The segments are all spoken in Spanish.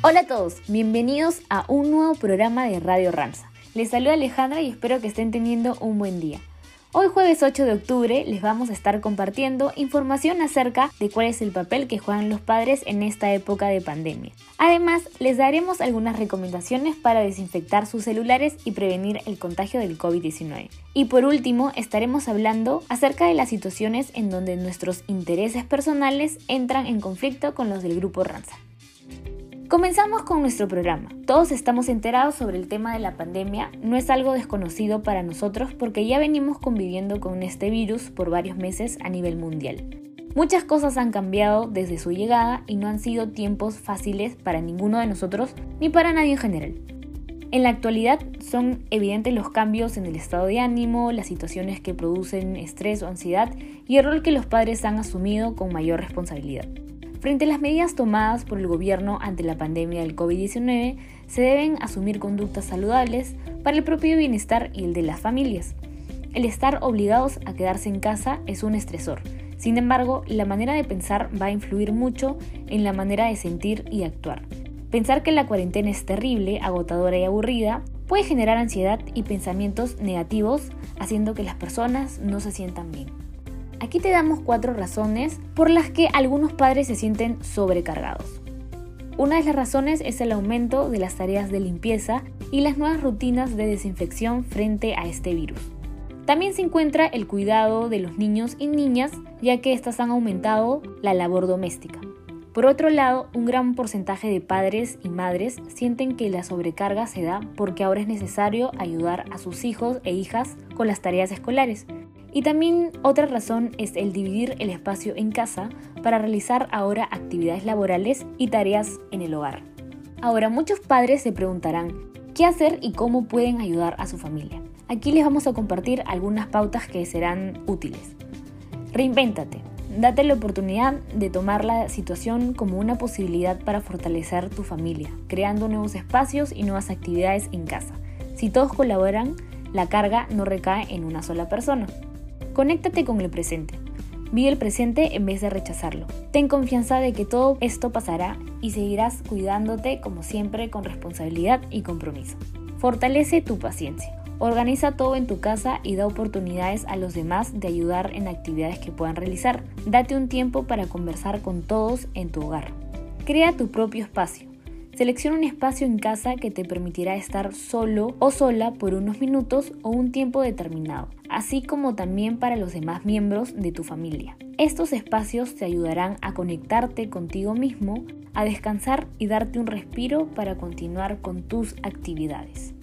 Hola a todos, bienvenidos a un nuevo programa de Radio Ramsa. Les saluda Alejandra y espero que estén teniendo un buen día. Hoy jueves 8 de octubre les vamos a estar compartiendo información acerca de cuál es el papel que juegan los padres en esta época de pandemia. Además, les daremos algunas recomendaciones para desinfectar sus celulares y prevenir el contagio del COVID-19. Y por último, estaremos hablando acerca de las situaciones en donde nuestros intereses personales entran en conflicto con los del grupo Ranza. Comenzamos con nuestro programa. Todos estamos enterados sobre el tema de la pandemia, no es algo desconocido para nosotros porque ya venimos conviviendo con este virus por varios meses a nivel mundial. Muchas cosas han cambiado desde su llegada y no han sido tiempos fáciles para ninguno de nosotros ni para nadie en general. En la actualidad son evidentes los cambios en el estado de ánimo, las situaciones que producen estrés o ansiedad y el rol que los padres han asumido con mayor responsabilidad. Frente a las medidas tomadas por el gobierno ante la pandemia del COVID-19, se deben asumir conductas saludables para el propio bienestar y el de las familias. El estar obligados a quedarse en casa es un estresor. Sin embargo, la manera de pensar va a influir mucho en la manera de sentir y actuar. Pensar que la cuarentena es terrible, agotadora y aburrida puede generar ansiedad y pensamientos negativos, haciendo que las personas no se sientan bien. Aquí te damos cuatro razones por las que algunos padres se sienten sobrecargados. Una de las razones es el aumento de las tareas de limpieza y las nuevas rutinas de desinfección frente a este virus. También se encuentra el cuidado de los niños y niñas, ya que éstas han aumentado la labor doméstica. Por otro lado, un gran porcentaje de padres y madres sienten que la sobrecarga se da porque ahora es necesario ayudar a sus hijos e hijas con las tareas escolares, y también otra razón es el dividir el espacio en casa para realizar ahora actividades laborales y tareas en el hogar. Ahora muchos padres se preguntarán qué hacer y cómo pueden ayudar a su familia. Aquí les vamos a compartir algunas pautas que serán útiles. Reinvéntate. Date la oportunidad de tomar la situación como una posibilidad para fortalecer tu familia, creando nuevos espacios y nuevas actividades en casa. Si todos colaboran, la carga no recae en una sola persona. Conéctate con el presente. Vive el presente en vez de rechazarlo. Ten confianza de que todo esto pasará y seguirás cuidándote como siempre con responsabilidad y compromiso. Fortalece tu paciencia. Organiza todo en tu casa y da oportunidades a los demás de ayudar en actividades que puedan realizar. Date un tiempo para conversar con todos en tu hogar. Crea tu propio espacio. Selecciona un espacio en casa que te permitirá estar solo o sola por unos minutos o un tiempo determinado, así como también para los demás miembros de tu familia. Estos espacios te ayudarán a conectarte contigo mismo, a descansar y darte un respiro para continuar con tus actividades.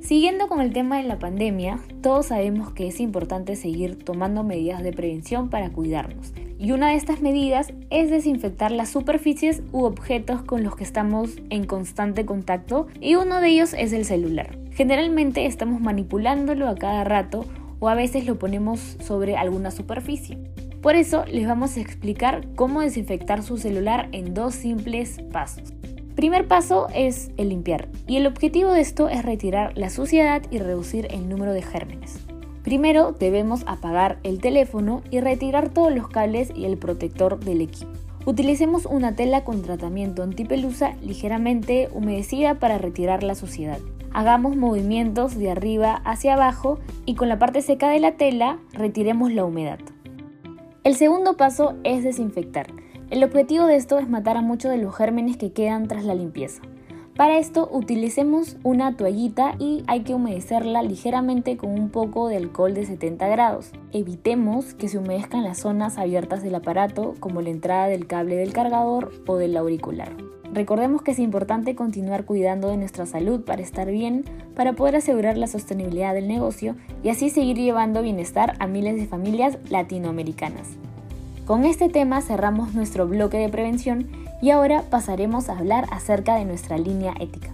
Siguiendo con el tema de la pandemia, todos sabemos que es importante seguir tomando medidas de prevención para cuidarnos. Y una de estas medidas es desinfectar las superficies u objetos con los que estamos en constante contacto y uno de ellos es el celular. Generalmente estamos manipulándolo a cada rato o a veces lo ponemos sobre alguna superficie. Por eso les vamos a explicar cómo desinfectar su celular en dos simples pasos. Primer paso es el limpiar y el objetivo de esto es retirar la suciedad y reducir el número de gérmenes. Primero debemos apagar el teléfono y retirar todos los cables y el protector del equipo. Utilicemos una tela con tratamiento antipelusa ligeramente humedecida para retirar la suciedad. Hagamos movimientos de arriba hacia abajo y con la parte seca de la tela retiremos la humedad. El segundo paso es desinfectar. El objetivo de esto es matar a muchos de los gérmenes que quedan tras la limpieza. Para esto utilicemos una toallita y hay que humedecerla ligeramente con un poco de alcohol de 70 grados. Evitemos que se humedezcan las zonas abiertas del aparato como la entrada del cable del cargador o del auricular. Recordemos que es importante continuar cuidando de nuestra salud para estar bien, para poder asegurar la sostenibilidad del negocio y así seguir llevando bienestar a miles de familias latinoamericanas. Con este tema cerramos nuestro bloque de prevención y ahora pasaremos a hablar acerca de nuestra línea ética.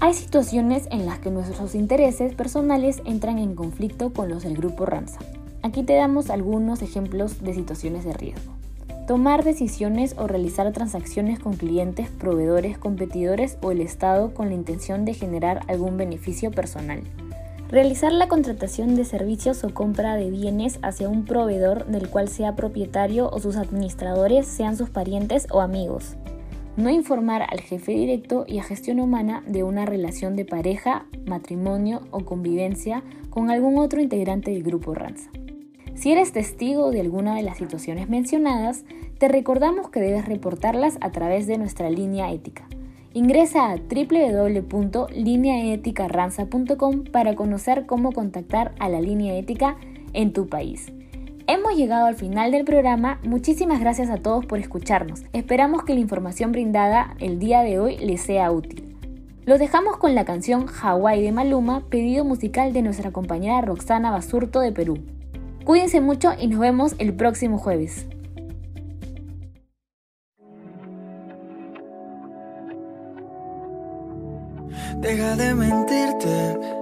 Hay situaciones en las que nuestros intereses personales entran en conflicto con los del grupo Ramsa. Aquí te damos algunos ejemplos de situaciones de riesgo. Tomar decisiones o realizar transacciones con clientes, proveedores, competidores o el Estado con la intención de generar algún beneficio personal. Realizar la contratación de servicios o compra de bienes hacia un proveedor del cual sea propietario o sus administradores sean sus parientes o amigos. No informar al jefe directo y a gestión humana de una relación de pareja, matrimonio o convivencia con algún otro integrante del grupo Ranza. Si eres testigo de alguna de las situaciones mencionadas, te recordamos que debes reportarlas a través de nuestra línea ética. Ingresa a www.lineaeticaranza.com para conocer cómo contactar a la línea ética en tu país. Hemos llegado al final del programa, muchísimas gracias a todos por escucharnos. Esperamos que la información brindada el día de hoy les sea útil. Los dejamos con la canción Hawaii de Maluma, pedido musical de nuestra compañera Roxana Basurto de Perú. Cuídense mucho y nos vemos el próximo jueves. Deja de mentirte.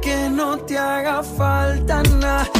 que no te haga falta nada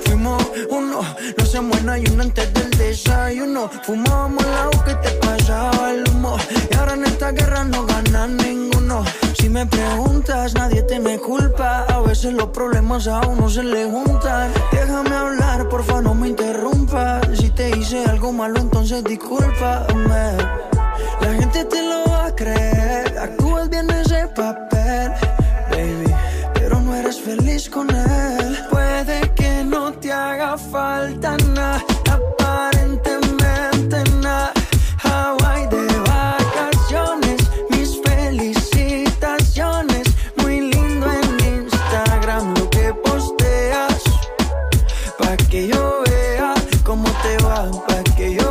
uno. No se muera y uno antes del desayuno. Fumábamos la que te pasaba el humo. Y ahora en esta guerra no ganan ninguno. Si me preguntas, nadie te me culpa. A veces los problemas a uno se le juntan. Déjame hablar, porfa, no me interrumpas. Si te hice algo malo, entonces discúlpame. La gente te lo va a creer. Actúas bien ese papel, baby. Pero no eres feliz con él falta nada, aparentemente nada. Hawaii de vacaciones, mis felicitaciones. Muy lindo en Instagram lo que posteas. Pa' que yo vea cómo te va, pa' que yo